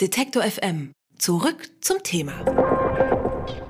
Detektor FM. Zurück zum Thema.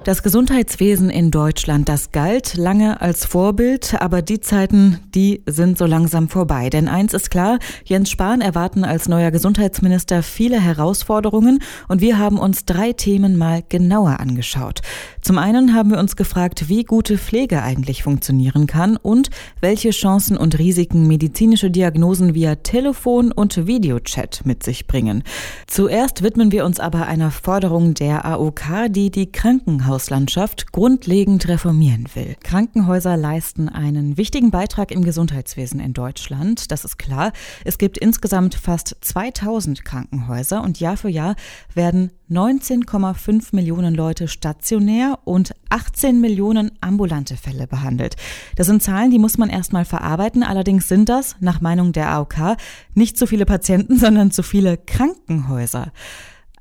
Das Gesundheitswesen in Deutschland, das galt lange als Vorbild, aber die Zeiten, die sind so langsam vorbei. Denn eins ist klar, Jens Spahn erwarten als neuer Gesundheitsminister viele Herausforderungen und wir haben uns drei Themen mal genauer angeschaut. Zum einen haben wir uns gefragt, wie gute Pflege eigentlich funktionieren kann und welche Chancen und Risiken medizinische Diagnosen via Telefon und Videochat mit sich bringen. Zuerst widmen wir uns aber einer Forderung der AOK, die die Krankenhaus Krankenhauslandschaft grundlegend reformieren will. Krankenhäuser leisten einen wichtigen Beitrag im Gesundheitswesen in Deutschland, das ist klar. Es gibt insgesamt fast 2000 Krankenhäuser und Jahr für Jahr werden 19,5 Millionen Leute stationär und 18 Millionen ambulante Fälle behandelt. Das sind Zahlen, die muss man erstmal verarbeiten. Allerdings sind das, nach Meinung der AOK, nicht zu viele Patienten, sondern zu viele Krankenhäuser.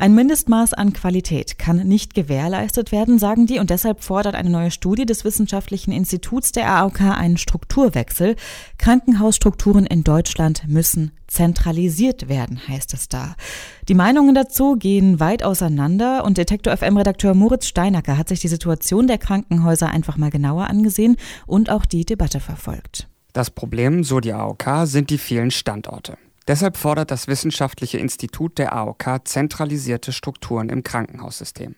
Ein Mindestmaß an Qualität kann nicht gewährleistet werden, sagen die, und deshalb fordert eine neue Studie des Wissenschaftlichen Instituts der AOK einen Strukturwechsel. Krankenhausstrukturen in Deutschland müssen zentralisiert werden, heißt es da. Die Meinungen dazu gehen weit auseinander und Detektor FM-Redakteur Moritz Steinacker hat sich die Situation der Krankenhäuser einfach mal genauer angesehen und auch die Debatte verfolgt. Das Problem, so die AOK, sind die vielen Standorte. Deshalb fordert das Wissenschaftliche Institut der AOK zentralisierte Strukturen im Krankenhaussystem.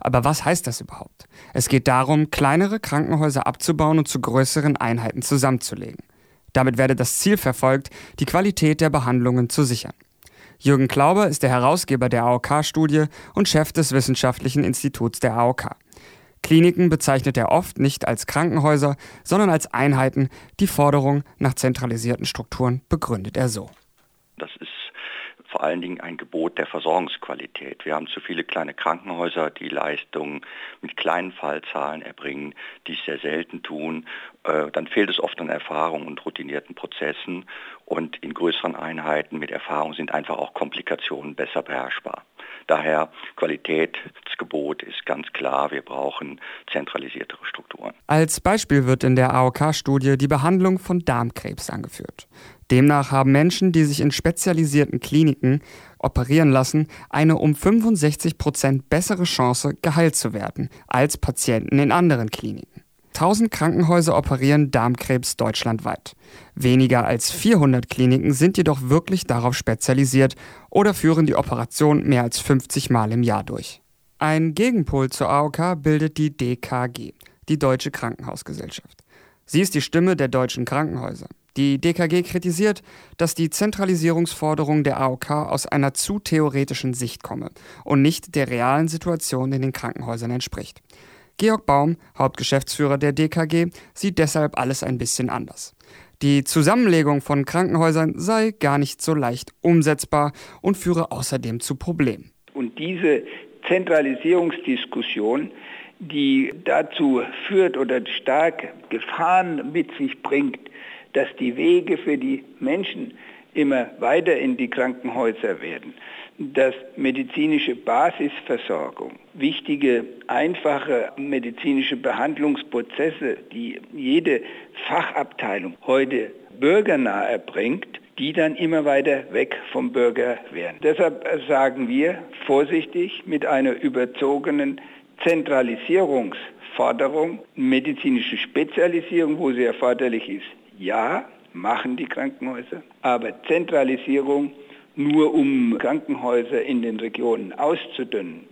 Aber was heißt das überhaupt? Es geht darum, kleinere Krankenhäuser abzubauen und zu größeren Einheiten zusammenzulegen. Damit werde das Ziel verfolgt, die Qualität der Behandlungen zu sichern. Jürgen Klauber ist der Herausgeber der AOK-Studie und Chef des Wissenschaftlichen Instituts der AOK. Kliniken bezeichnet er oft nicht als Krankenhäuser, sondern als Einheiten. Die Forderung nach zentralisierten Strukturen begründet er so. Vor allen Dingen ein Gebot der Versorgungsqualität. Wir haben zu viele kleine Krankenhäuser, die Leistungen mit kleinen Fallzahlen erbringen, die es sehr selten tun. Äh, dann fehlt es oft an Erfahrung und routinierten Prozessen. Und in größeren Einheiten mit Erfahrung sind einfach auch Komplikationen besser beherrschbar. Daher Qualitätsgebot ist ganz klar, wir brauchen zentralisiertere Strukturen. Als Beispiel wird in der AOK-Studie die Behandlung von Darmkrebs angeführt. Demnach haben Menschen, die sich in spezialisierten Kliniken operieren lassen, eine um 65 Prozent bessere Chance, geheilt zu werden, als Patienten in anderen Kliniken. 1000 Krankenhäuser operieren Darmkrebs deutschlandweit. Weniger als 400 Kliniken sind jedoch wirklich darauf spezialisiert oder führen die Operation mehr als 50 Mal im Jahr durch. Ein Gegenpol zur AOK bildet die DKG, die Deutsche Krankenhausgesellschaft. Sie ist die Stimme der deutschen Krankenhäuser. Die DKG kritisiert, dass die Zentralisierungsforderung der AOK aus einer zu theoretischen Sicht komme und nicht der realen Situation in den Krankenhäusern entspricht. Georg Baum, Hauptgeschäftsführer der DKG, sieht deshalb alles ein bisschen anders. Die Zusammenlegung von Krankenhäusern sei gar nicht so leicht umsetzbar und führe außerdem zu Problemen. Und diese Zentralisierungsdiskussion, die dazu führt oder stark Gefahren mit sich bringt, dass die Wege für die Menschen immer weiter in die Krankenhäuser werden, dass medizinische Basisversorgung, wichtige, einfache medizinische Behandlungsprozesse, die jede Fachabteilung heute bürgernah erbringt, die dann immer weiter weg vom Bürger werden. Deshalb sagen wir vorsichtig mit einer überzogenen Zentralisierungsforderung, medizinische Spezialisierung, wo sie erforderlich ist, ja, machen die Krankenhäuser, aber Zentralisierung nur um Krankenhäuser in den Regionen auszudünnen,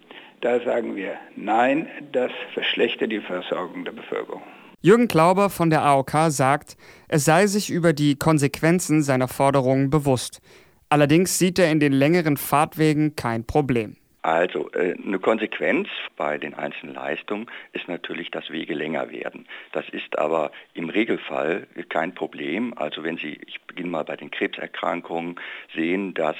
da sagen wir nein, das verschlechtert die Versorgung der Bevölkerung. Jürgen Klauber von der AOK sagt, es sei sich über die Konsequenzen seiner Forderungen bewusst. Allerdings sieht er in den längeren Fahrtwegen kein Problem. Also äh, eine Konsequenz bei den einzelnen Leistungen ist natürlich, dass Wege länger werden. Das ist aber im Regelfall kein Problem. Also wenn Sie, ich beginne mal bei den Krebserkrankungen, sehen, dass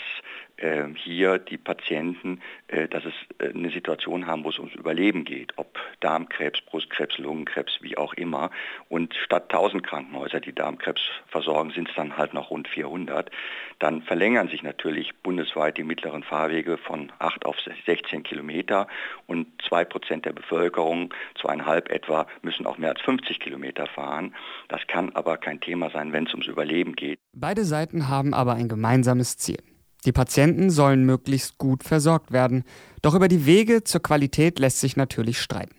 hier die Patienten, äh, dass es äh, eine Situation haben, wo es ums Überleben geht, ob Darmkrebs, Brustkrebs, Lungenkrebs, wie auch immer. Und statt 1000 Krankenhäuser, die Darmkrebs versorgen, sind es dann halt noch rund 400. Dann verlängern sich natürlich bundesweit die mittleren Fahrwege von 8 auf 16 Kilometer und 2 Prozent der Bevölkerung, zweieinhalb etwa, müssen auch mehr als 50 Kilometer fahren. Das kann aber kein Thema sein, wenn es ums Überleben geht. Beide Seiten haben aber ein gemeinsames Ziel. Die Patienten sollen möglichst gut versorgt werden, doch über die Wege zur Qualität lässt sich natürlich streiten.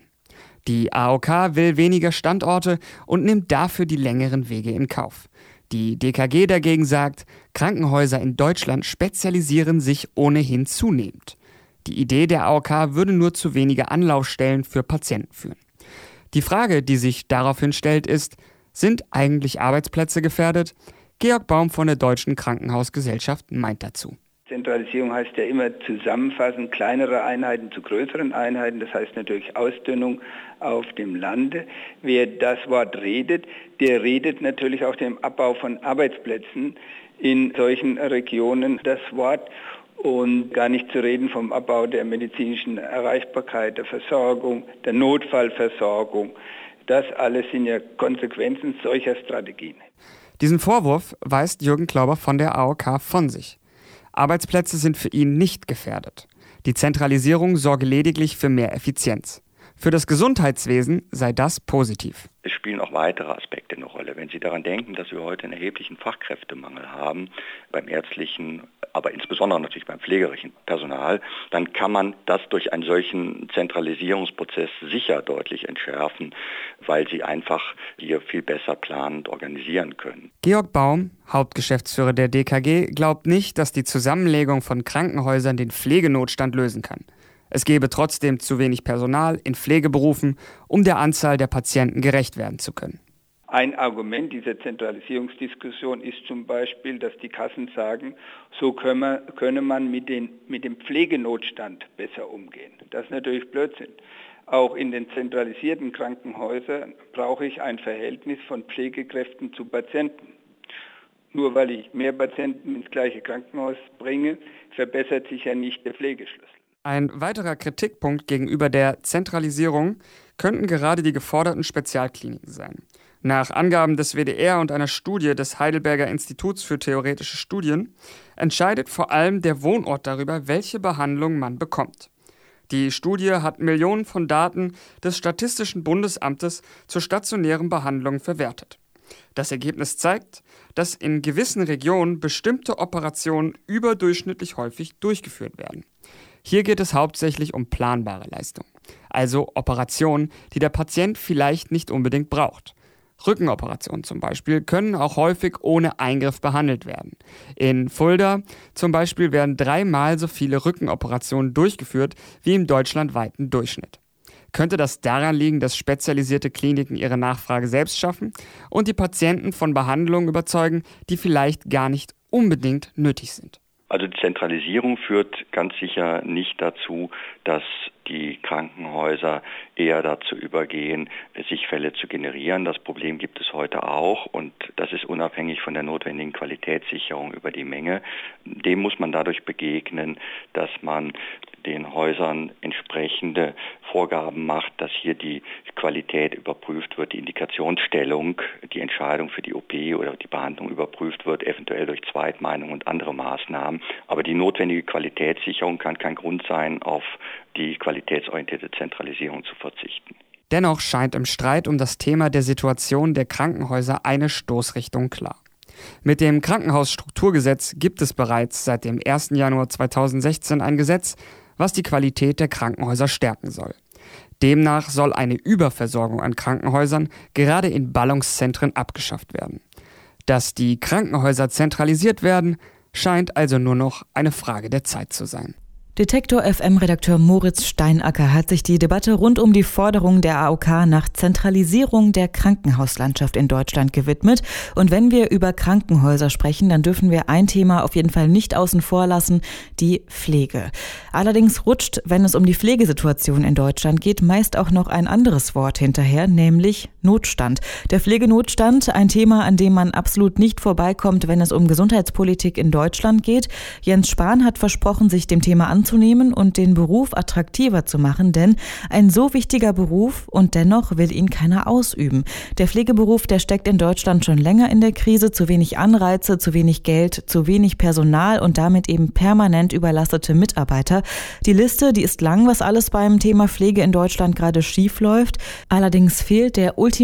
Die AOK will weniger Standorte und nimmt dafür die längeren Wege in Kauf. Die DKG dagegen sagt, Krankenhäuser in Deutschland spezialisieren sich ohnehin zunehmend. Die Idee der AOK würde nur zu wenige Anlaufstellen für Patienten führen. Die Frage, die sich daraufhin stellt, ist, sind eigentlich Arbeitsplätze gefährdet? Georg Baum von der Deutschen Krankenhausgesellschaft meint dazu. Zentralisierung heißt ja immer zusammenfassen, kleinere Einheiten zu größeren Einheiten. Das heißt natürlich Ausdünnung auf dem Lande. Wer das Wort redet, der redet natürlich auch dem Abbau von Arbeitsplätzen in solchen Regionen das Wort und gar nicht zu reden vom Abbau der medizinischen Erreichbarkeit, der Versorgung, der Notfallversorgung. Das alles sind ja Konsequenzen solcher Strategien. Diesen Vorwurf weist Jürgen Klauber von der AOK von sich. Arbeitsplätze sind für ihn nicht gefährdet. Die Zentralisierung sorge lediglich für mehr Effizienz. Für das Gesundheitswesen sei das positiv. Es spielen auch weitere Aspekte eine Rolle. Wenn Sie daran denken, dass wir heute einen erheblichen Fachkräftemangel haben beim ärztlichen, aber insbesondere natürlich beim pflegerischen Personal, dann kann man das durch einen solchen Zentralisierungsprozess sicher deutlich entschärfen, weil Sie einfach hier viel besser planend organisieren können. Georg Baum, Hauptgeschäftsführer der DKG, glaubt nicht, dass die Zusammenlegung von Krankenhäusern den Pflegenotstand lösen kann. Es gebe trotzdem zu wenig Personal in Pflegeberufen, um der Anzahl der Patienten gerecht werden zu können. Ein Argument dieser Zentralisierungsdiskussion ist zum Beispiel, dass die Kassen sagen, so könne, könne man mit, den, mit dem Pflegenotstand besser umgehen. Das ist natürlich Blödsinn. Auch in den zentralisierten Krankenhäusern brauche ich ein Verhältnis von Pflegekräften zu Patienten. Nur weil ich mehr Patienten ins gleiche Krankenhaus bringe, verbessert sich ja nicht der Pflegeschlüssel. Ein weiterer Kritikpunkt gegenüber der Zentralisierung könnten gerade die geforderten Spezialkliniken sein. Nach Angaben des WDR und einer Studie des Heidelberger Instituts für theoretische Studien entscheidet vor allem der Wohnort darüber, welche Behandlung man bekommt. Die Studie hat Millionen von Daten des Statistischen Bundesamtes zur stationären Behandlung verwertet. Das Ergebnis zeigt, dass in gewissen Regionen bestimmte Operationen überdurchschnittlich häufig durchgeführt werden. Hier geht es hauptsächlich um planbare Leistungen, also Operationen, die der Patient vielleicht nicht unbedingt braucht. Rückenoperationen zum Beispiel können auch häufig ohne Eingriff behandelt werden. In Fulda zum Beispiel werden dreimal so viele Rückenoperationen durchgeführt wie im deutschlandweiten Durchschnitt. Könnte das daran liegen, dass spezialisierte Kliniken ihre Nachfrage selbst schaffen und die Patienten von Behandlungen überzeugen, die vielleicht gar nicht unbedingt nötig sind? Also die Zentralisierung führt ganz sicher nicht dazu, dass die Krankenhäuser eher dazu übergehen, sich Fälle zu generieren. Das Problem gibt es heute auch und das ist unabhängig von der notwendigen Qualitätssicherung über die Menge. Dem muss man dadurch begegnen, dass man den Häusern entsprechende Vorgaben macht, dass hier die Qualität überprüft wird, die Indikationsstellung, die Entscheidung für die OP oder die Behandlung überprüft wird, eventuell durch Zweitmeinung und andere Maßnahmen. Aber die notwendige Qualitätssicherung kann kein Grund sein, auf die qualitätsorientierte Zentralisierung zu verzichten. Dennoch scheint im Streit um das Thema der Situation der Krankenhäuser eine Stoßrichtung klar. Mit dem Krankenhausstrukturgesetz gibt es bereits seit dem 1. Januar 2016 ein Gesetz, was die Qualität der Krankenhäuser stärken soll. Demnach soll eine Überversorgung an Krankenhäusern gerade in Ballungszentren abgeschafft werden. Dass die Krankenhäuser zentralisiert werden, scheint also nur noch eine Frage der Zeit zu sein. Detektor FM-Redakteur Moritz Steinacker hat sich die Debatte rund um die Forderung der AOK nach Zentralisierung der Krankenhauslandschaft in Deutschland gewidmet. Und wenn wir über Krankenhäuser sprechen, dann dürfen wir ein Thema auf jeden Fall nicht außen vor lassen, die Pflege. Allerdings rutscht, wenn es um die Pflegesituation in Deutschland geht, meist auch noch ein anderes Wort hinterher, nämlich Notstand. Der Pflegenotstand, ein Thema, an dem man absolut nicht vorbeikommt, wenn es um Gesundheitspolitik in Deutschland geht. Jens Spahn hat versprochen, sich dem Thema anzunehmen und den Beruf attraktiver zu machen, denn ein so wichtiger Beruf und dennoch will ihn keiner ausüben. Der Pflegeberuf, der steckt in Deutschland schon länger in der Krise, zu wenig Anreize, zu wenig Geld, zu wenig Personal und damit eben permanent überlastete Mitarbeiter. Die Liste, die ist lang, was alles beim Thema Pflege in Deutschland gerade schief läuft. Allerdings fehlt der ultimative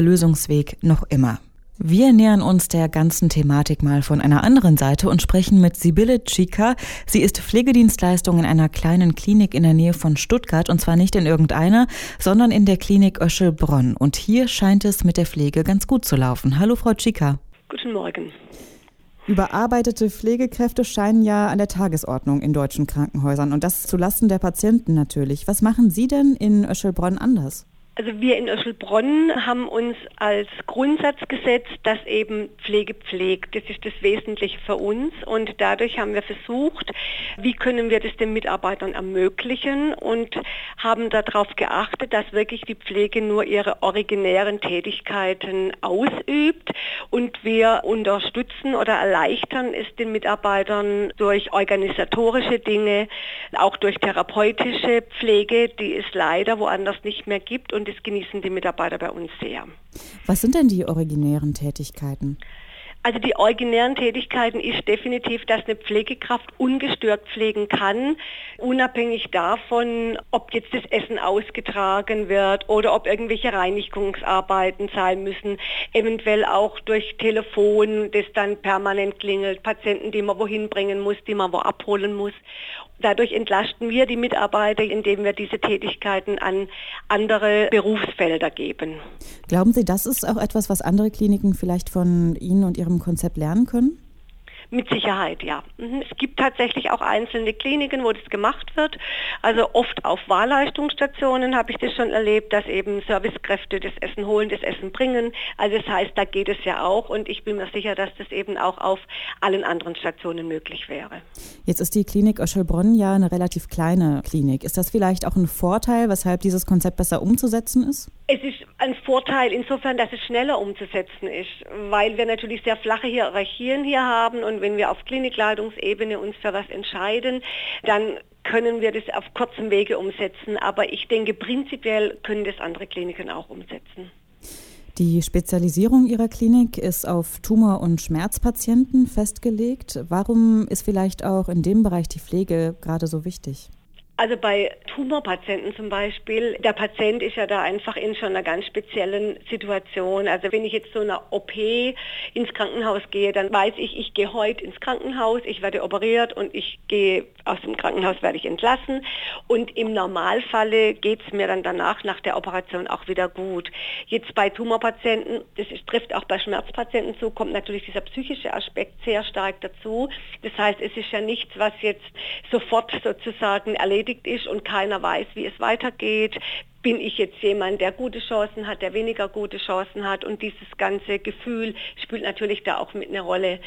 Lösungsweg noch immer. Wir nähern uns der ganzen Thematik mal von einer anderen Seite und sprechen mit Sibylle Chica. Sie ist Pflegedienstleistung in einer kleinen Klinik in der Nähe von Stuttgart und zwar nicht in irgendeiner, sondern in der Klinik Öschelbronn. Und hier scheint es mit der Pflege ganz gut zu laufen. Hallo, Frau Chica. Guten Morgen. Überarbeitete Pflegekräfte scheinen ja an der Tagesordnung in deutschen Krankenhäusern und das zulasten der Patienten natürlich. Was machen Sie denn in Öschelbronn anders? Also wir in Öschelbronn haben uns als Grundsatz gesetzt, dass eben Pflege pflegt. Das ist das Wesentliche für uns und dadurch haben wir versucht, wie können wir das den Mitarbeitern ermöglichen und haben darauf geachtet, dass wirklich die Pflege nur ihre originären Tätigkeiten ausübt und wir unterstützen oder erleichtern es den Mitarbeitern durch organisatorische Dinge, auch durch therapeutische Pflege, die es leider woanders nicht mehr gibt und das genießen die Mitarbeiter bei uns sehr. Was sind denn die originären Tätigkeiten? Also die originären Tätigkeiten ist definitiv, dass eine Pflegekraft ungestört pflegen kann, unabhängig davon, ob jetzt das Essen ausgetragen wird oder ob irgendwelche Reinigungsarbeiten sein müssen, eventuell auch durch Telefon, das dann permanent klingelt, Patienten, die man wohin bringen muss, die man wo abholen muss. Dadurch entlasten wir die Mitarbeiter, indem wir diese Tätigkeiten an andere Berufsfelder geben. Glauben Sie, das ist auch etwas, was andere Kliniken vielleicht von Ihnen und Ihrem Konzept lernen können? Mit Sicherheit, ja. Mhm. Es gibt tatsächlich auch einzelne Kliniken, wo das gemacht wird. Also oft auf Wahlleistungsstationen habe ich das schon erlebt, dass eben Servicekräfte das Essen holen, das Essen bringen. Also das heißt, da geht es ja auch und ich bin mir sicher, dass das eben auch auf allen anderen Stationen möglich wäre. Jetzt ist die Klinik Öschelbronn ja eine relativ kleine Klinik. Ist das vielleicht auch ein Vorteil, weshalb dieses Konzept besser umzusetzen ist? Es ist ein Vorteil insofern, dass es schneller umzusetzen ist, weil wir natürlich sehr flache Hierarchien hier haben und wenn wir auf Klinikleitungsebene uns für was entscheiden, dann können wir das auf kurzem Wege umsetzen. Aber ich denke, prinzipiell können das andere Kliniken auch umsetzen. Die Spezialisierung Ihrer Klinik ist auf Tumor- und Schmerzpatienten festgelegt. Warum ist vielleicht auch in dem Bereich die Pflege gerade so wichtig? Also bei Tumorpatienten zum Beispiel, der Patient ist ja da einfach in schon einer ganz speziellen Situation. Also wenn ich jetzt so einer OP ins Krankenhaus gehe, dann weiß ich, ich gehe heute ins Krankenhaus, ich werde operiert und ich gehe aus dem Krankenhaus, werde ich entlassen. Und im Normalfalle geht es mir dann danach nach der Operation auch wieder gut. Jetzt bei Tumorpatienten, das trifft auch bei Schmerzpatienten zu, kommt natürlich dieser psychische Aspekt sehr stark dazu. Das heißt, es ist ja nichts, was jetzt sofort sozusagen erledigt beschäftigt ist und keiner weiß, wie es weitergeht. Bin ich jetzt jemand, der gute Chancen hat, der weniger gute Chancen hat und dieses ganze Gefühl spielt natürlich da auch mit einer Rolle.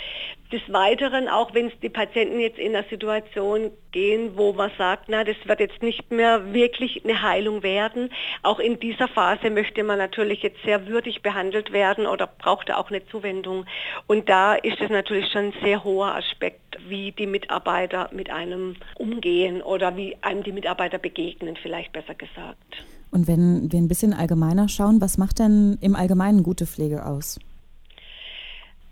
Des Weiteren, auch wenn es die Patienten jetzt in einer Situation gehen, wo man sagt, na, das wird jetzt nicht mehr wirklich eine Heilung werden, auch in dieser Phase möchte man natürlich jetzt sehr würdig behandelt werden oder braucht er auch eine Zuwendung. Und da ist es natürlich schon ein sehr hoher Aspekt wie die Mitarbeiter mit einem umgehen oder wie einem die Mitarbeiter begegnen, vielleicht besser gesagt. Und wenn wir ein bisschen allgemeiner schauen, was macht denn im Allgemeinen gute Pflege aus?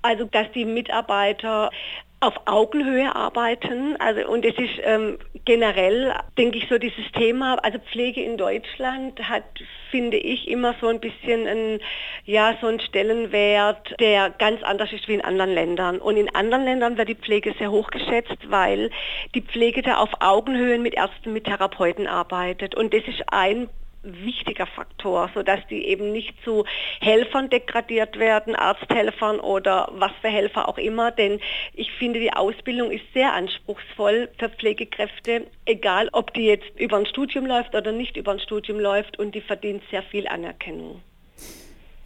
Also, dass die Mitarbeiter auf Augenhöhe arbeiten. Also und es ist ähm, generell, denke ich, so dieses Thema, also Pflege in Deutschland hat, finde ich, immer so ein bisschen ein, ja, so einen Stellenwert, der ganz anders ist wie in anderen Ländern. Und in anderen Ländern wird die Pflege sehr hoch geschätzt, weil die Pflege da auf Augenhöhen mit Ärzten, mit Therapeuten arbeitet. Und das ist ein wichtiger Faktor, sodass die eben nicht zu Helfern degradiert werden, Arzthelfern oder was für Helfer auch immer. Denn ich finde, die Ausbildung ist sehr anspruchsvoll für Pflegekräfte, egal ob die jetzt über ein Studium läuft oder nicht über ein Studium läuft und die verdient sehr viel Anerkennung.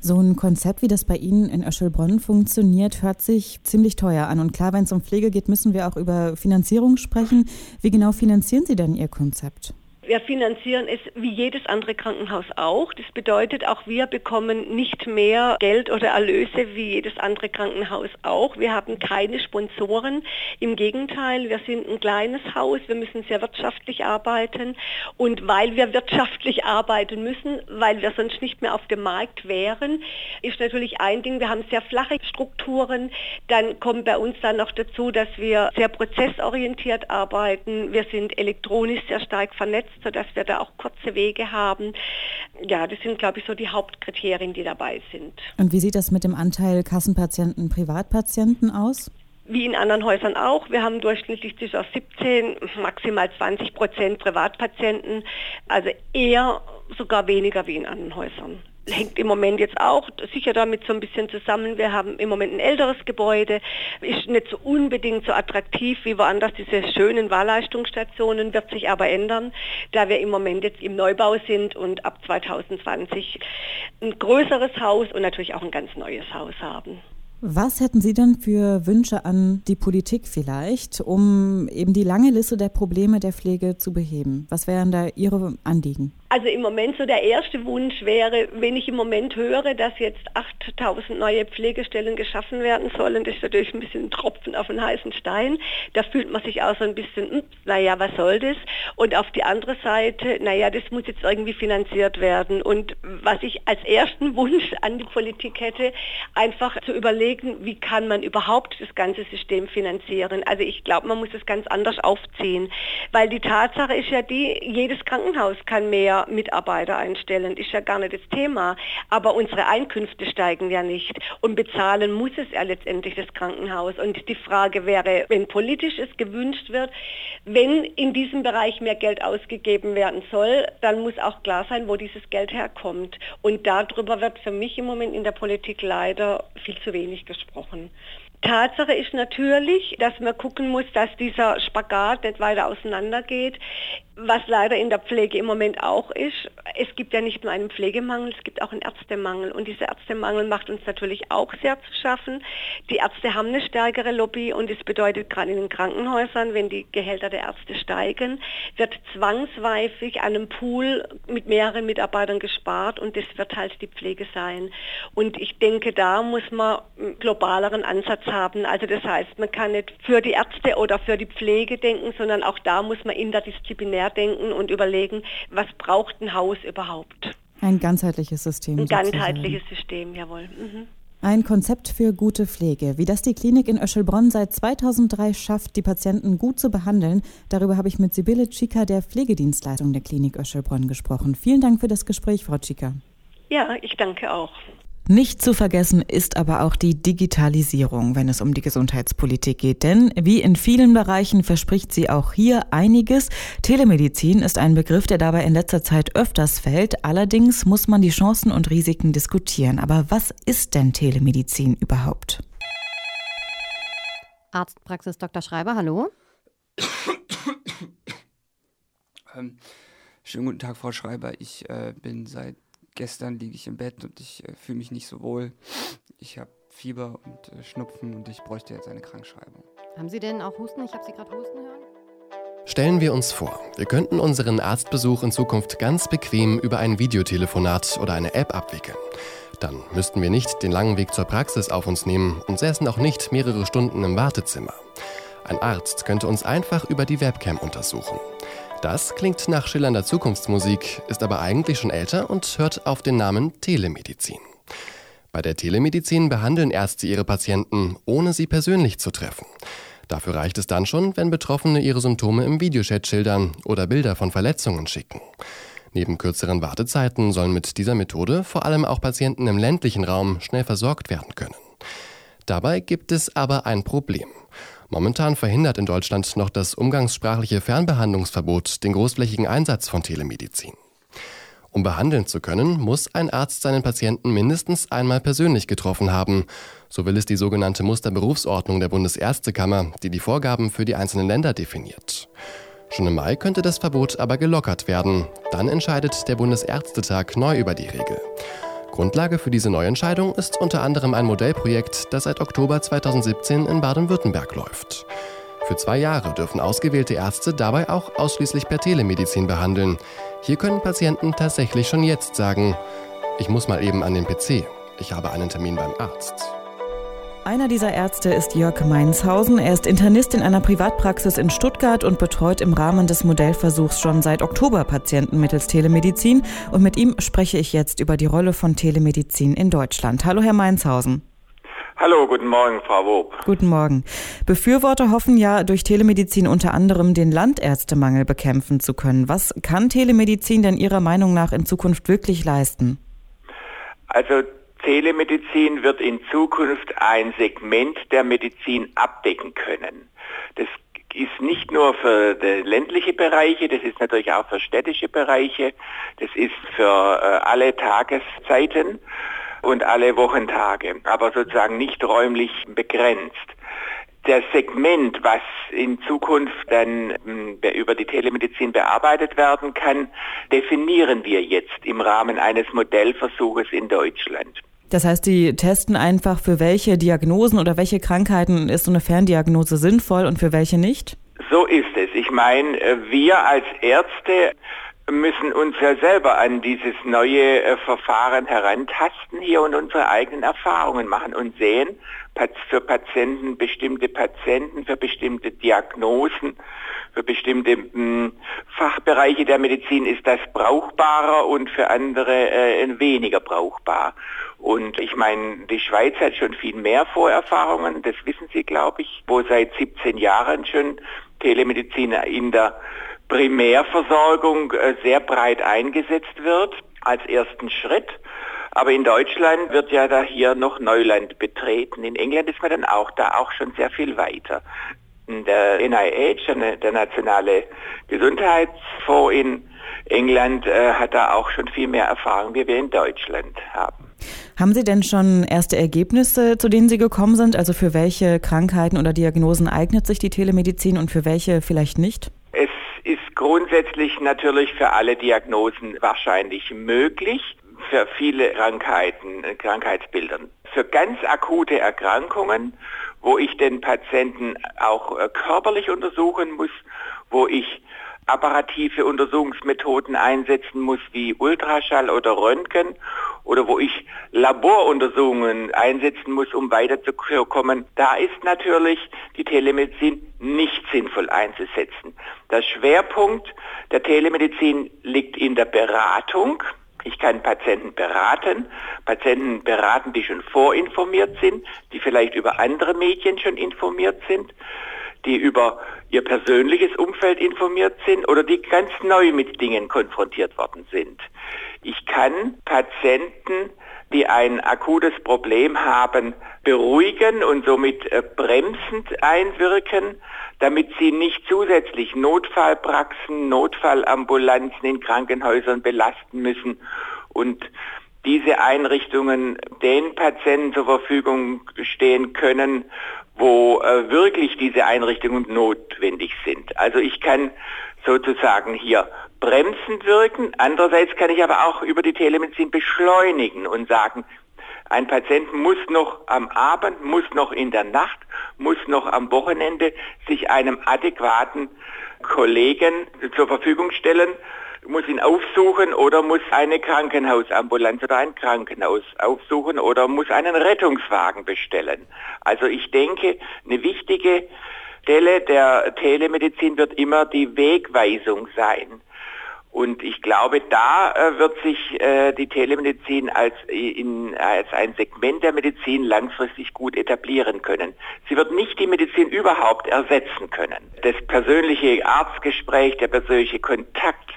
So ein Konzept, wie das bei Ihnen in Öschelbronn funktioniert, hört sich ziemlich teuer an. Und klar, wenn es um Pflege geht, müssen wir auch über Finanzierung sprechen. Wie genau finanzieren Sie denn Ihr Konzept? Wir finanzieren es wie jedes andere Krankenhaus auch. Das bedeutet, auch wir bekommen nicht mehr Geld oder Erlöse wie jedes andere Krankenhaus auch. Wir haben keine Sponsoren. Im Gegenteil, wir sind ein kleines Haus. Wir müssen sehr wirtschaftlich arbeiten. Und weil wir wirtschaftlich arbeiten müssen, weil wir sonst nicht mehr auf dem Markt wären, ist natürlich ein Ding, wir haben sehr flache Strukturen. Dann kommt bei uns dann noch dazu, dass wir sehr prozessorientiert arbeiten. Wir sind elektronisch sehr stark vernetzt sodass wir da auch kurze Wege haben. Ja, das sind, glaube ich, so die Hauptkriterien, die dabei sind. Und wie sieht das mit dem Anteil Kassenpatienten, Privatpatienten aus? Wie in anderen Häusern auch. Wir haben durchschnittlich zwischen 17, maximal 20 Prozent Privatpatienten. Also eher sogar weniger wie in anderen Häusern hängt im Moment jetzt auch sicher damit so ein bisschen zusammen. Wir haben im Moment ein älteres Gebäude, ist nicht so unbedingt so attraktiv wie woanders. Diese schönen Wahlleistungsstationen wird sich aber ändern, da wir im Moment jetzt im Neubau sind und ab 2020 ein größeres Haus und natürlich auch ein ganz neues Haus haben. Was hätten Sie denn für Wünsche an die Politik vielleicht, um eben die lange Liste der Probleme der Pflege zu beheben? Was wären da Ihre Anliegen? Also im Moment so der erste Wunsch wäre, wenn ich im Moment höre, dass jetzt 8000 neue Pflegestellen geschaffen werden sollen, das ist natürlich ein bisschen ein Tropfen auf einen heißen Stein. Da fühlt man sich auch so ein bisschen, hm, naja, was soll das? Und auf die andere Seite, naja, das muss jetzt irgendwie finanziert werden. Und was ich als ersten Wunsch an die Politik hätte, einfach zu überlegen, wie kann man überhaupt das ganze System finanzieren. Also ich glaube, man muss es ganz anders aufziehen. Weil die Tatsache ist ja die, jedes Krankenhaus kann mehr Mitarbeiter einstellen, ist ja gar nicht das Thema. Aber unsere Einkünfte steigen ja nicht. Und bezahlen muss es ja letztendlich das Krankenhaus. Und die Frage wäre, wenn politisch es gewünscht wird, wenn in diesem Bereich mehr Geld ausgegeben werden soll, dann muss auch klar sein, wo dieses Geld herkommt. Und darüber wird für mich im Moment in der Politik leider viel zu wenig gesprochen. Tatsache ist natürlich, dass man gucken muss, dass dieser Spagat nicht weiter auseinandergeht was leider in der Pflege im Moment auch ist, es gibt ja nicht nur einen Pflegemangel, es gibt auch einen Ärztemangel. Und dieser Ärztemangel macht uns natürlich auch sehr zu schaffen. Die Ärzte haben eine stärkere Lobby und es bedeutet gerade in den Krankenhäusern, wenn die Gehälter der Ärzte steigen, wird zwangsweisig an einem Pool mit mehreren Mitarbeitern gespart und das wird halt die Pflege sein. Und ich denke, da muss man einen globaleren Ansatz haben. Also das heißt, man kann nicht für die Ärzte oder für die Pflege denken, sondern auch da muss man interdisziplinär querdenken und überlegen, was braucht ein Haus überhaupt. Ein ganzheitliches System. Ein sozusagen. ganzheitliches System, jawohl. Mhm. Ein Konzept für gute Pflege. Wie das die Klinik in Öschelbronn seit 2003 schafft, die Patienten gut zu behandeln, darüber habe ich mit Sibylle Chica, der Pflegedienstleitung der Klinik Öschelbronn, gesprochen. Vielen Dank für das Gespräch, Frau Chica. Ja, ich danke auch. Nicht zu vergessen ist aber auch die Digitalisierung, wenn es um die Gesundheitspolitik geht. Denn wie in vielen Bereichen verspricht sie auch hier einiges. Telemedizin ist ein Begriff, der dabei in letzter Zeit öfters fällt. Allerdings muss man die Chancen und Risiken diskutieren. Aber was ist denn Telemedizin überhaupt? Arztpraxis Dr. Schreiber, hallo. Ähm, schönen guten Tag, Frau Schreiber. Ich äh, bin seit gestern liege ich im Bett und ich äh, fühle mich nicht so wohl. Ich habe Fieber und äh, Schnupfen und ich bräuchte jetzt eine Krankschreibung. Haben Sie denn auch Husten? Ich habe Sie gerade husten hören. Stellen wir uns vor, wir könnten unseren Arztbesuch in Zukunft ganz bequem über ein Videotelefonat oder eine App abwickeln. Dann müssten wir nicht den langen Weg zur Praxis auf uns nehmen und säßen auch nicht mehrere Stunden im Wartezimmer. Ein Arzt könnte uns einfach über die Webcam untersuchen. Das klingt nach schillernder Zukunftsmusik, ist aber eigentlich schon älter und hört auf den Namen Telemedizin. Bei der Telemedizin behandeln Ärzte ihre Patienten, ohne sie persönlich zu treffen. Dafür reicht es dann schon, wenn Betroffene ihre Symptome im Videochat schildern oder Bilder von Verletzungen schicken. Neben kürzeren Wartezeiten sollen mit dieser Methode vor allem auch Patienten im ländlichen Raum schnell versorgt werden können. Dabei gibt es aber ein Problem. Momentan verhindert in Deutschland noch das umgangssprachliche Fernbehandlungsverbot den großflächigen Einsatz von Telemedizin. Um behandeln zu können, muss ein Arzt seinen Patienten mindestens einmal persönlich getroffen haben. So will es die sogenannte Musterberufsordnung der Bundesärztekammer, die die Vorgaben für die einzelnen Länder definiert. Schon im Mai könnte das Verbot aber gelockert werden. Dann entscheidet der Bundesärztetag neu über die Regel. Grundlage für diese Neuentscheidung ist unter anderem ein Modellprojekt, das seit Oktober 2017 in Baden-Württemberg läuft. Für zwei Jahre dürfen ausgewählte Ärzte dabei auch ausschließlich per Telemedizin behandeln. Hier können Patienten tatsächlich schon jetzt sagen, ich muss mal eben an den PC, ich habe einen Termin beim Arzt. Einer dieser Ärzte ist Jörg Mainshausen. Er ist Internist in einer Privatpraxis in Stuttgart und betreut im Rahmen des Modellversuchs schon seit Oktober Patienten mittels Telemedizin. Und mit ihm spreche ich jetzt über die Rolle von Telemedizin in Deutschland. Hallo, Herr Mainshausen. Hallo, guten Morgen, Frau Wob. Guten Morgen. Befürworter hoffen ja, durch Telemedizin unter anderem den Landärztemangel bekämpfen zu können. Was kann Telemedizin denn Ihrer Meinung nach in Zukunft wirklich leisten? Also Telemedizin wird in Zukunft ein Segment der Medizin abdecken können. Das ist nicht nur für ländliche Bereiche, das ist natürlich auch für städtische Bereiche, das ist für äh, alle Tageszeiten und alle Wochentage, aber sozusagen nicht räumlich begrenzt. Das Segment, was in Zukunft dann hm, über die Telemedizin bearbeitet werden kann, definieren wir jetzt im Rahmen eines Modellversuches in Deutschland. Das heißt, die testen einfach, für welche Diagnosen oder welche Krankheiten ist so eine Ferndiagnose sinnvoll und für welche nicht? So ist es. Ich meine, äh, wir als Ärzte müssen uns ja selber an dieses neue äh, Verfahren herantasten hier und unsere eigenen Erfahrungen machen und sehen, für Patienten, bestimmte Patienten, für bestimmte Diagnosen, für bestimmte hm, Fachbereiche der Medizin ist das brauchbarer und für andere äh, weniger brauchbar. Und ich meine, die Schweiz hat schon viel mehr Vorerfahrungen, das wissen Sie, glaube ich, wo seit 17 Jahren schon Telemedizin in der Primärversorgung äh, sehr breit eingesetzt wird als ersten Schritt. Aber in Deutschland wird ja da hier noch Neuland betreten. In England ist man dann auch da auch schon sehr viel weiter. Der NIH, der Nationale Gesundheitsfonds in England, äh, hat da auch schon viel mehr Erfahrung, wie wir in Deutschland haben. Haben Sie denn schon erste Ergebnisse, zu denen Sie gekommen sind? Also für welche Krankheiten oder Diagnosen eignet sich die Telemedizin und für welche vielleicht nicht? Es ist grundsätzlich natürlich für alle Diagnosen wahrscheinlich möglich, für viele Krankheiten, äh, Krankheitsbildern. Für ganz akute Erkrankungen, wo ich den Patienten auch äh, körperlich untersuchen muss, wo ich apparative Untersuchungsmethoden einsetzen muss wie Ultraschall oder Röntgen oder wo ich Laboruntersuchungen einsetzen muss, um weiterzukommen, da ist natürlich die Telemedizin nicht sinnvoll einzusetzen. Der Schwerpunkt der Telemedizin liegt in der Beratung. Ich kann Patienten beraten, Patienten beraten, die schon vorinformiert sind, die vielleicht über andere Medien schon informiert sind die über ihr persönliches Umfeld informiert sind oder die ganz neu mit Dingen konfrontiert worden sind. Ich kann Patienten, die ein akutes Problem haben, beruhigen und somit äh, bremsend einwirken, damit sie nicht zusätzlich Notfallpraxen, Notfallambulanzen in Krankenhäusern belasten müssen und diese Einrichtungen den Patienten zur Verfügung stehen können, wo äh, wirklich diese Einrichtungen notwendig sind. Also ich kann sozusagen hier bremsend wirken. Andererseits kann ich aber auch über die Telemedizin beschleunigen und sagen, ein Patient muss noch am Abend, muss noch in der Nacht, muss noch am Wochenende sich einem adäquaten Kollegen zur Verfügung stellen muss ihn aufsuchen oder muss eine Krankenhausambulanz oder ein Krankenhaus aufsuchen oder muss einen Rettungswagen bestellen. Also ich denke, eine wichtige Stelle der Telemedizin wird immer die Wegweisung sein. Und ich glaube, da äh, wird sich äh, die Telemedizin als, in, als ein Segment der Medizin langfristig gut etablieren können. Sie wird nicht die Medizin überhaupt ersetzen können. Das persönliche Arztgespräch, der persönliche Kontakt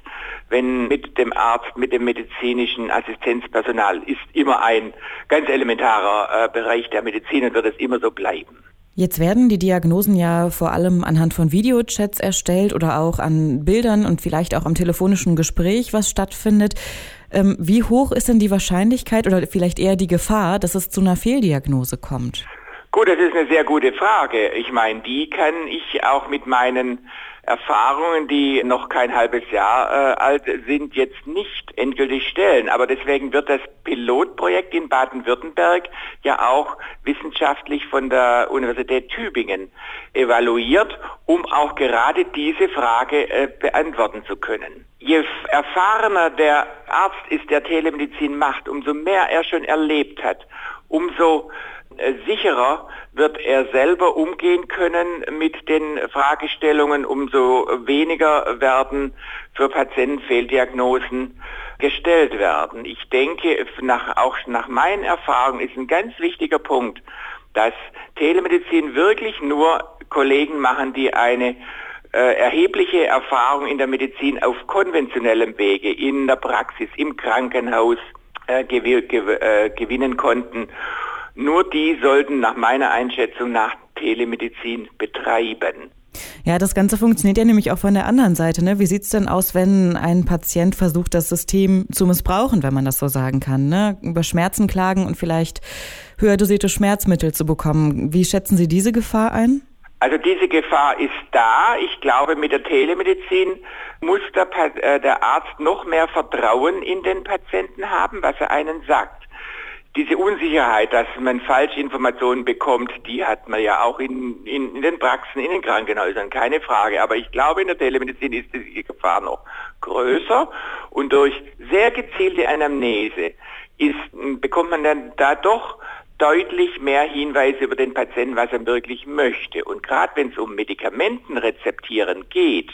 wenn mit dem Arzt, mit dem medizinischen Assistenzpersonal ist immer ein ganz elementarer äh, Bereich der Medizin und wird es immer so bleiben. Jetzt werden die Diagnosen ja vor allem anhand von Videochats erstellt oder auch an Bildern und vielleicht auch am telefonischen Gespräch, was stattfindet. Ähm, wie hoch ist denn die Wahrscheinlichkeit oder vielleicht eher die Gefahr, dass es zu einer Fehldiagnose kommt? Gut, das ist eine sehr gute Frage. Ich meine, die kann ich auch mit meinen Erfahrungen, die noch kein halbes Jahr äh, alt sind, jetzt nicht endgültig stellen. Aber deswegen wird das Pilotprojekt in Baden-Württemberg ja auch wissenschaftlich von der Universität Tübingen evaluiert, um auch gerade diese Frage äh, beantworten zu können. Je erfahrener der Arzt ist, der Telemedizin macht, umso mehr er schon erlebt hat, umso sicherer wird er selber umgehen können mit den Fragestellungen, umso weniger werden für Patienten Fehldiagnosen gestellt werden. Ich denke, nach, auch nach meinen Erfahrungen ist ein ganz wichtiger Punkt, dass Telemedizin wirklich nur Kollegen machen, die eine äh, erhebliche Erfahrung in der Medizin auf konventionellem Wege, in der Praxis, im Krankenhaus äh, gew gew äh, gewinnen konnten. Nur die sollten nach meiner Einschätzung nach Telemedizin betreiben. Ja, das Ganze funktioniert ja nämlich auch von der anderen Seite. Ne? Wie sieht's denn aus, wenn ein Patient versucht, das System zu missbrauchen, wenn man das so sagen kann? Ne? Über Schmerzen klagen und vielleicht höher dosierte Schmerzmittel zu bekommen. Wie schätzen Sie diese Gefahr ein? Also diese Gefahr ist da. Ich glaube, mit der Telemedizin muss der, äh, der, Arzt noch mehr Vertrauen in den Patienten haben, was er einen sagt. Diese Unsicherheit, dass man falsche Informationen bekommt, die hat man ja auch in, in, in den Praxen, in den Krankenhäusern, keine Frage. Aber ich glaube, in der Telemedizin ist die Gefahr noch größer und durch sehr gezielte Anamnese ist, bekommt man dann da doch deutlich mehr Hinweise über den Patienten, was er wirklich möchte. Und gerade wenn es um Medikamentenrezeptieren geht,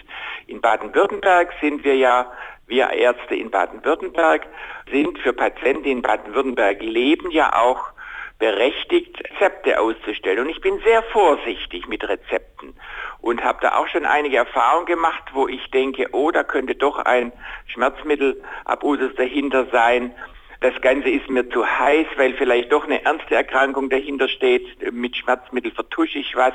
in Baden-Württemberg sind wir ja, wir Ärzte in Baden-Württemberg sind für Patienten, die in Baden-Württemberg leben, ja auch berechtigt, Rezepte auszustellen. Und ich bin sehr vorsichtig mit Rezepten und habe da auch schon einige Erfahrungen gemacht, wo ich denke, oh, da könnte doch ein Schmerzmittelabusus dahinter sein das Ganze ist mir zu heiß, weil vielleicht doch eine ernste Erkrankung dahinter steht. Mit Schmerzmittel vertusche ich was,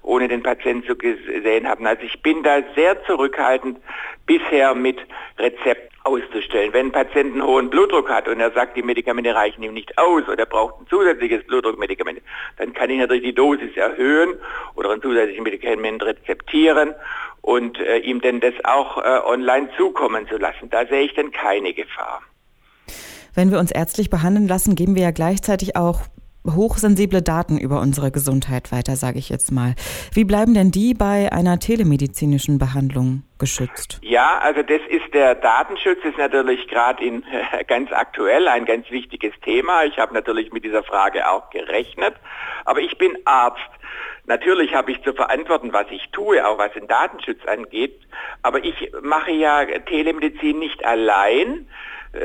ohne den Patienten zu gesehen haben. Also ich bin da sehr zurückhaltend bisher mit Rezept auszustellen. Wenn ein Patient einen hohen Blutdruck hat und er sagt, die Medikamente reichen ihm nicht aus oder er braucht ein zusätzliches Blutdruckmedikament, dann kann ich natürlich die Dosis erhöhen oder ein zusätzliches Medikament rezeptieren und äh, ihm denn das auch äh, online zukommen zu lassen. Da sehe ich dann keine Gefahr. Wenn wir uns ärztlich behandeln lassen, geben wir ja gleichzeitig auch hochsensible Daten über unsere Gesundheit weiter, sage ich jetzt mal. Wie bleiben denn die bei einer telemedizinischen Behandlung geschützt? Ja, also das ist der Datenschutz ist natürlich gerade in ganz aktuell ein ganz wichtiges Thema. Ich habe natürlich mit dieser Frage auch gerechnet, aber ich bin Arzt. Natürlich habe ich zu verantworten, was ich tue, auch was den Datenschutz angeht, aber ich mache ja Telemedizin nicht allein,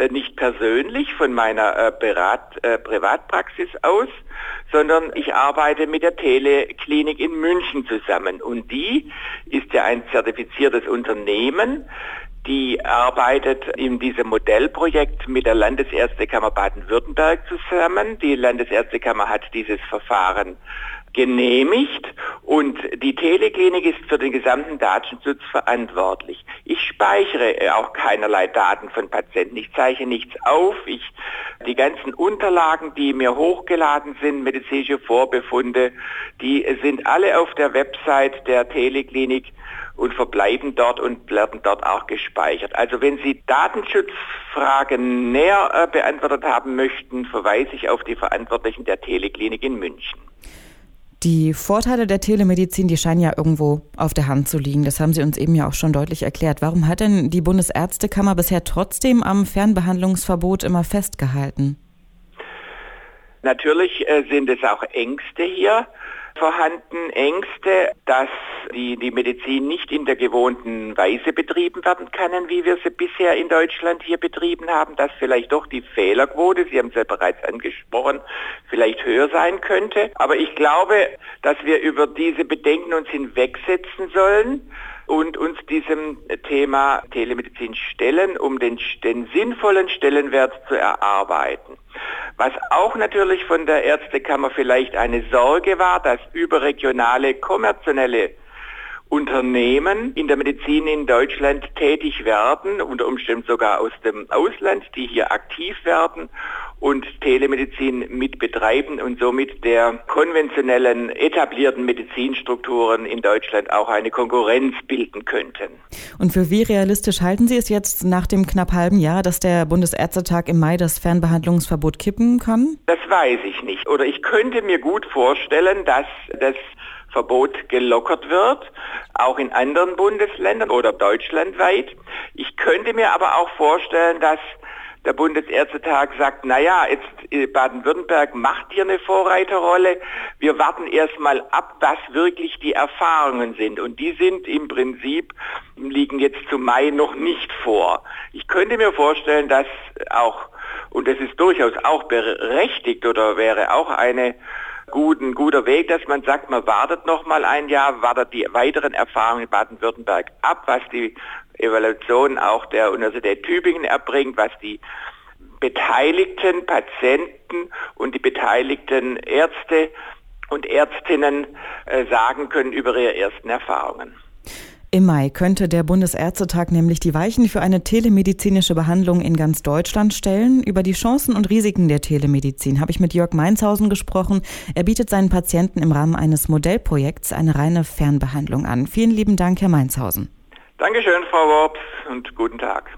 nicht persönlich von meiner äh, Berat, äh, Privatpraxis aus, sondern ich arbeite mit der Teleklinik in München zusammen. Und die ist ja ein zertifiziertes Unternehmen, die arbeitet in diesem Modellprojekt mit der Landesärztekammer Baden-Württemberg zusammen. Die Landesärztekammer hat dieses Verfahren genehmigt und die Teleklinik ist für den gesamten Datenschutz verantwortlich. Ich speichere äh, auch keinerlei Daten von Patienten. Ich zeichne nichts auf. Ich, die ganzen Unterlagen, die mir hochgeladen sind, medizinische Vorbefunde, die sind alle auf der Website der Teleklinik und verbleiben dort und werden dort auch gespeichert. Also wenn Sie Datenschutzfragen näher äh, beantwortet haben möchten, verweise ich auf die Verantwortlichen der Teleklinik in München. Die Vorteile der Telemedizin, die scheinen ja irgendwo auf der Hand zu liegen. Das haben Sie uns eben ja auch schon deutlich erklärt. Warum hat denn die Bundesärztekammer bisher trotzdem am Fernbehandlungsverbot immer festgehalten? Natürlich äh, sind es auch Ängste hier vorhanden Ängste, dass die, die Medizin nicht in der gewohnten Weise betrieben werden kann, wie wir sie bisher in Deutschland hier betrieben haben, dass vielleicht doch die Fehlerquote, Sie haben es ja bereits angesprochen, vielleicht höher sein könnte. Aber ich glaube, dass wir über diese Bedenken uns hinwegsetzen sollen und uns diesem Thema Telemedizin stellen, um den, den sinnvollen Stellenwert zu erarbeiten. Was auch natürlich von der Ärztekammer vielleicht eine Sorge war, dass überregionale kommerzielle Unternehmen in der Medizin in Deutschland tätig werden, unter Umständen sogar aus dem Ausland, die hier aktiv werden und Telemedizin mit betreiben und somit der konventionellen etablierten Medizinstrukturen in Deutschland auch eine Konkurrenz bilden könnten. Und für wie realistisch halten Sie es jetzt nach dem knapp halben Jahr, dass der Bundesärztetag im Mai das Fernbehandlungsverbot kippen kann? Das weiß ich nicht. Oder ich könnte mir gut vorstellen, dass das Verbot gelockert wird, auch in anderen Bundesländern oder deutschlandweit. Ich könnte mir aber auch vorstellen, dass der Bundesärztetag sagt, naja, jetzt äh, Baden-Württemberg macht hier eine Vorreiterrolle. Wir warten erstmal ab, was wirklich die Erfahrungen sind. Und die sind im Prinzip, liegen jetzt zum Mai noch nicht vor. Ich könnte mir vorstellen, dass auch, und das ist durchaus auch berechtigt oder wäre auch eine gut, ein guter Weg, dass man sagt, man wartet noch mal ein Jahr, wartet die weiteren Erfahrungen in Baden-Württemberg ab, was die Evaluation auch der Universität Tübingen erbringt, was die beteiligten Patienten und die beteiligten Ärzte und Ärztinnen äh, sagen können über ihre ersten Erfahrungen. Im Mai könnte der Bundesärztetag nämlich die Weichen für eine telemedizinische Behandlung in ganz Deutschland stellen. Über die Chancen und Risiken der Telemedizin habe ich mit Jörg Mainzhausen gesprochen. Er bietet seinen Patienten im Rahmen eines Modellprojekts eine reine Fernbehandlung an. Vielen lieben Dank, Herr Mainzhausen. Dankeschön, Frau Worps, und guten Tag.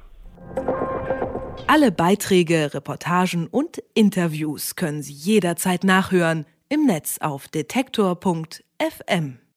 Alle Beiträge, Reportagen und Interviews können Sie jederzeit nachhören im Netz auf detektor.fm.